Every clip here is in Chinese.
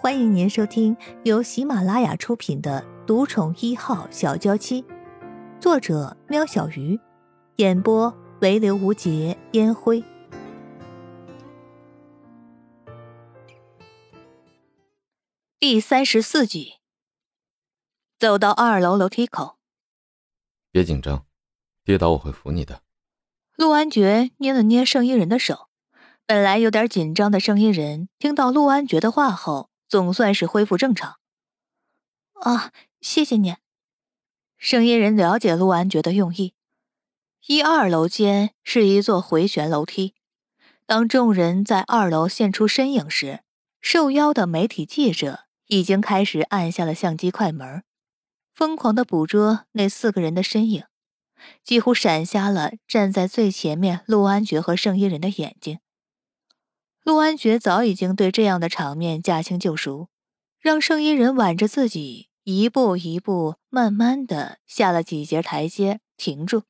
欢迎您收听由喜马拉雅出品的《独宠一号小娇妻》，作者：喵小鱼，演播：唯刘无节烟灰。第三十四集，走到二楼楼梯口，别紧张，跌倒我会扶你的。陆安觉捏了捏圣衣人的手，本来有点紧张的圣衣人听到陆安觉的话后。总算是恢复正常。啊，谢谢你。声音人了解陆安觉的用意。一二楼间是一座回旋楼梯，当众人在二楼现出身影时，受邀的媒体记者已经开始按下了相机快门，疯狂的捕捉那四个人的身影，几乎闪瞎了站在最前面陆安觉和圣衣人的眼睛。陆安觉早已经对这样的场面驾轻就熟，让圣衣人挽着自己一步一步慢慢的下了几节台阶，停住，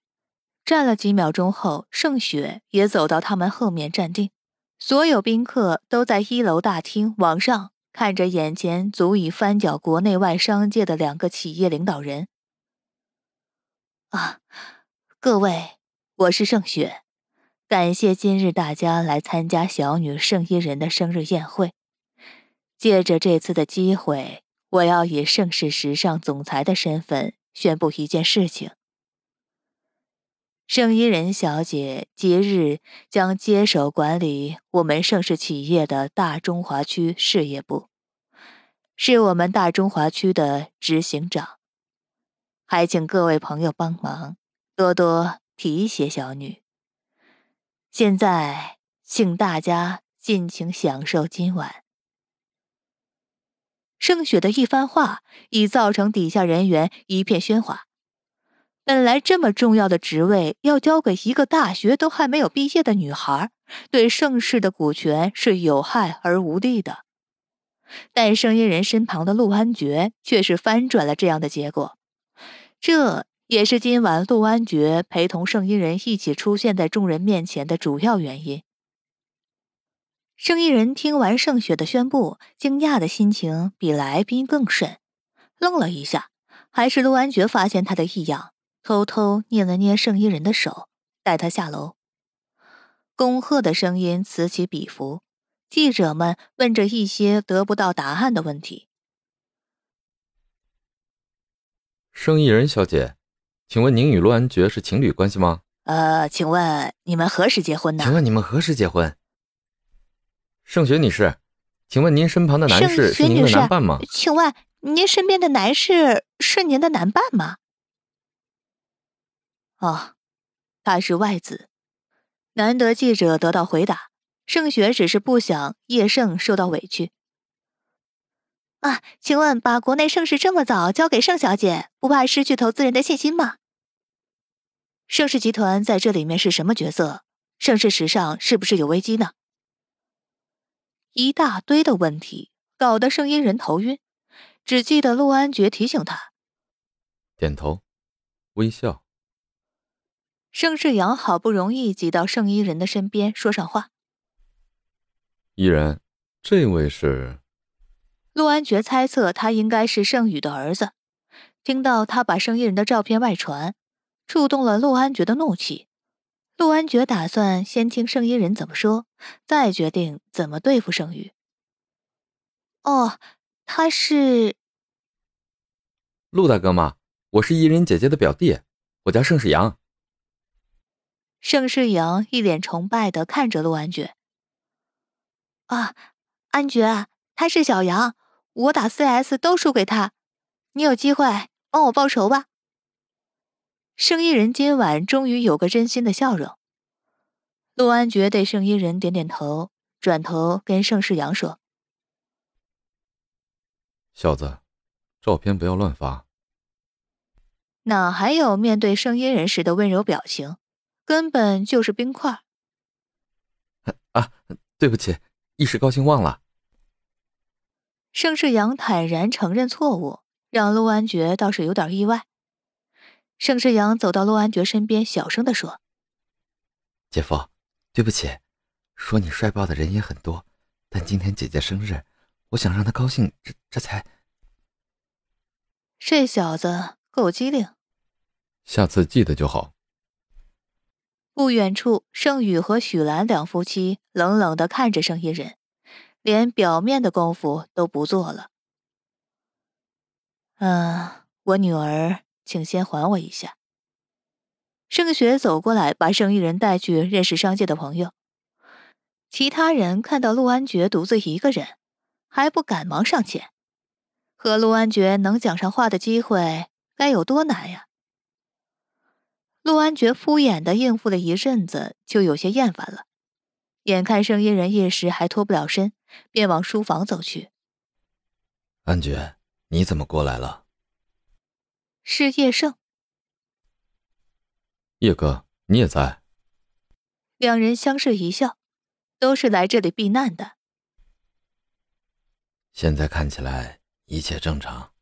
站了几秒钟后，盛雪也走到他们后面站定。所有宾客都在一楼大厅往上看着眼前足以翻搅国内外商界的两个企业领导人。啊，各位，我是盛雪。感谢今日大家来参加小女圣衣人的生日宴会。借着这次的机会，我要以盛世时尚总裁的身份宣布一件事情：圣衣人小姐即日将接手管理我们盛世企业的大中华区事业部，是我们大中华区的执行长。还请各位朋友帮忙，多多提携小女。现在，请大家尽情享受今晚。盛雪的一番话已造成底下人员一片喧哗。本来这么重要的职位要交给一个大学都还没有毕业的女孩，对盛世的股权是有害而无利的。但声音人身旁的陆安觉却是翻转了这样的结果。这。也是今晚陆安觉陪同圣衣人一起出现在众人面前的主要原因。圣衣人听完盛雪的宣布，惊讶的心情比来宾更甚，愣了一下，还是陆安觉发现他的异样，偷偷捏了捏圣衣人的手，带他下楼。恭贺的声音此起彼伏，记者们问着一些得不到答案的问题。圣衣人小姐。请问您与陆安爵是情侣关系吗？呃，请问你们何时结婚呢？请问你们何时结婚？盛雪女士，请问您身旁的男士是您的男伴吗？请问您身边的男士是您的男伴吗？哦，他是外子。难得记者得到回答，盛雪只是不想叶盛受到委屈。啊，请问把国内盛世这么早交给盛小姐，不怕失去投资人的信心吗？盛世集团在这里面是什么角色？盛世时尚是不是有危机呢？一大堆的问题，搞得盛音人头晕，只记得陆安觉提醒他，点头，微笑。盛世阳好不容易挤到盛衣人的身边，说上话。依人，这位是。陆安觉猜测他应该是盛宇的儿子，听到他把盛一人的照片外传，触动了陆安觉的怒气。陆安觉打算先听盛一人怎么说，再决定怎么对付盛宇。哦，他是陆大哥吗？我是伊人姐姐的表弟，我叫盛世阳。盛世阳一脸崇拜的看着陆安觉。啊，安觉，他是小杨。我打 CS 都输给他，你有机会帮我报仇吧。圣衣人今晚终于有个真心的笑容。陆安觉对圣衣人点点头，转头跟盛世阳说：“小子，照片不要乱发。”哪还有面对圣衣人时的温柔表情？根本就是冰块。啊，对不起，一时高兴忘了。盛世阳坦然承认错误，让陆安觉倒是有点意外。盛世阳走到陆安觉身边，小声的说：“姐夫，对不起，说你帅爆的人也很多，但今天姐姐生日，我想让她高兴，这这才……这小子够机灵，下次记得就好。不远处，盛宇和许兰两夫妻冷冷的看着盛一人，连表面的功夫都不做了。嗯，我女儿，请先还我一下。盛雪走过来，把盛一人带去认识商界的朋友。其他人看到陆安觉独自一个人，还不赶忙上前。和陆安觉能讲上话的机会该有多难呀？陆安觉敷衍的应付了一阵子，就有些厌烦了。眼看盛一人一时还脱不了身，便往书房走去。安觉，你怎么过来了？是叶盛。叶哥，你也在。两人相视一笑，都是来这里避难的。现在看起来一切正常。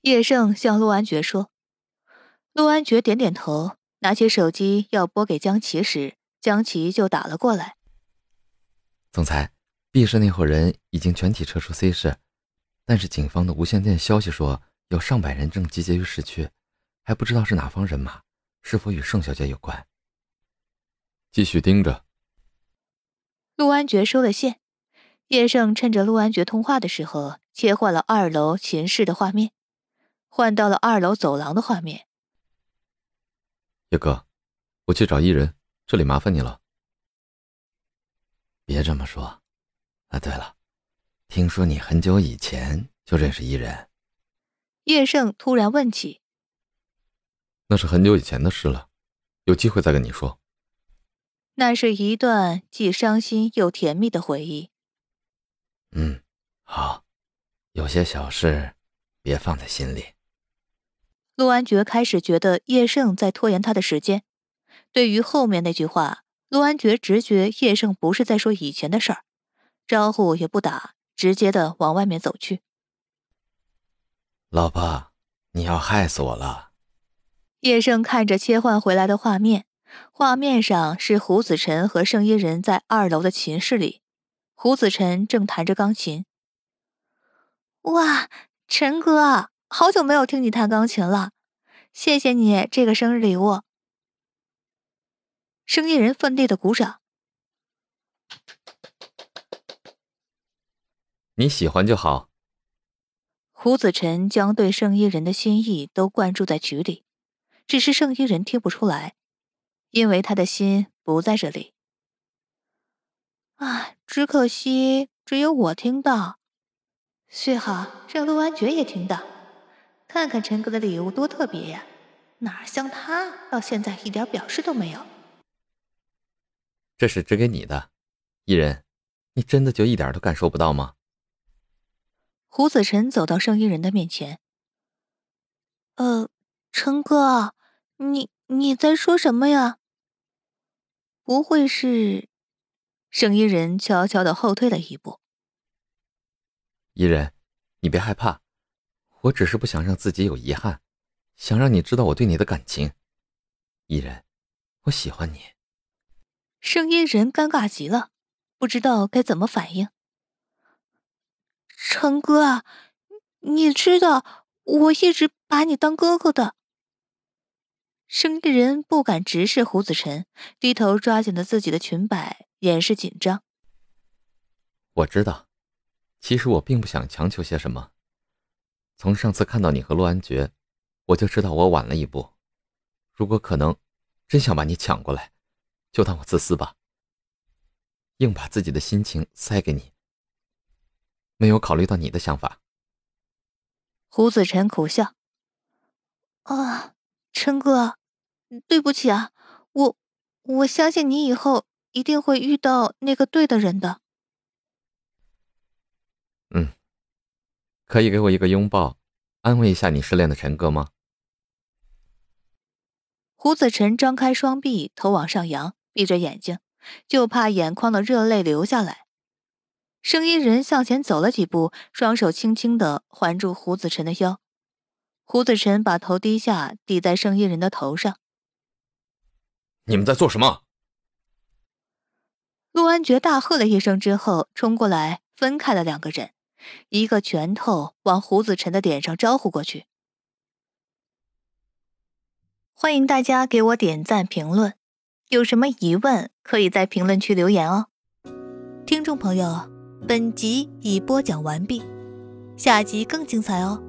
叶盛向陆安觉说。陆安觉点点头，拿起手机要拨给江琪时，江琪就打了过来。总裁，B 市那伙人已经全体撤出 C 市，但是警方的无线电消息说有上百人正集结于市区，还不知道是哪方人马，是否与盛小姐有关。继续盯着。陆安觉收了线，叶盛趁着陆安觉通话的时候，切换了二楼秦室的画面，换到了二楼走廊的画面。叶哥，我去找伊人，这里麻烦你了。别这么说。啊，对了，听说你很久以前就认识伊人。叶盛突然问起。那是很久以前的事了，有机会再跟你说。那是一段既伤心又甜蜜的回忆。嗯，好，有些小事，别放在心里。陆安觉开始觉得叶盛在拖延他的时间。对于后面那句话，陆安觉直觉叶盛不是在说以前的事儿，招呼也不打，直接的往外面走去。老婆，你要害死我了！叶盛看着切换回来的画面，画面上是胡子晨和盛一人在二楼的琴室里，胡子晨正弹着钢琴。哇，陈哥！好久没有听你弹钢琴了，谢谢你这个生日礼物。生意人奋力的鼓掌。你喜欢就好。胡子晨将对圣衣人的心意都灌注在曲里，只是圣衣人听不出来，因为他的心不在这里。啊，只可惜只有我听到，最好让陆安觉也听到。看看陈哥的礼物多特别呀，哪像他到现在一点表示都没有。这是只给你的，伊人，你真的就一点都感受不到吗？胡子晨走到圣衣人的面前。呃，陈哥，你你在说什么呀？不会是？圣衣人悄悄的后退了一步。伊人，你别害怕。我只是不想让自己有遗憾，想让你知道我对你的感情，伊人，我喜欢你。声音人尴尬极了，不知道该怎么反应。成哥，你知道我一直把你当哥哥的。声音人不敢直视胡子晨，低头抓紧了自己的裙摆，掩饰紧张。我知道，其实我并不想强求些什么。从上次看到你和陆安觉，我就知道我晚了一步。如果可能，真想把你抢过来，就当我自私吧。硬把自己的心情塞给你，没有考虑到你的想法。胡子晨苦笑：“啊，陈哥，对不起啊，我我相信你以后一定会遇到那个对的人的。”嗯。可以给我一个拥抱，安慰一下你失恋的陈哥吗？胡子晨张开双臂，头往上扬，闭着眼睛，就怕眼眶的热泪流下来。声音人向前走了几步，双手轻轻的环住胡子晨的腰。胡子晨把头低下，抵在声音人的头上。你们在做什么？陆安觉大喝了一声之后，冲过来分开了两个人，一个拳头往胡子晨的脸上招呼过去。欢迎大家给我点赞评论，有什么疑问可以在评论区留言哦，听众朋友。本集已播讲完毕下集更精彩哦。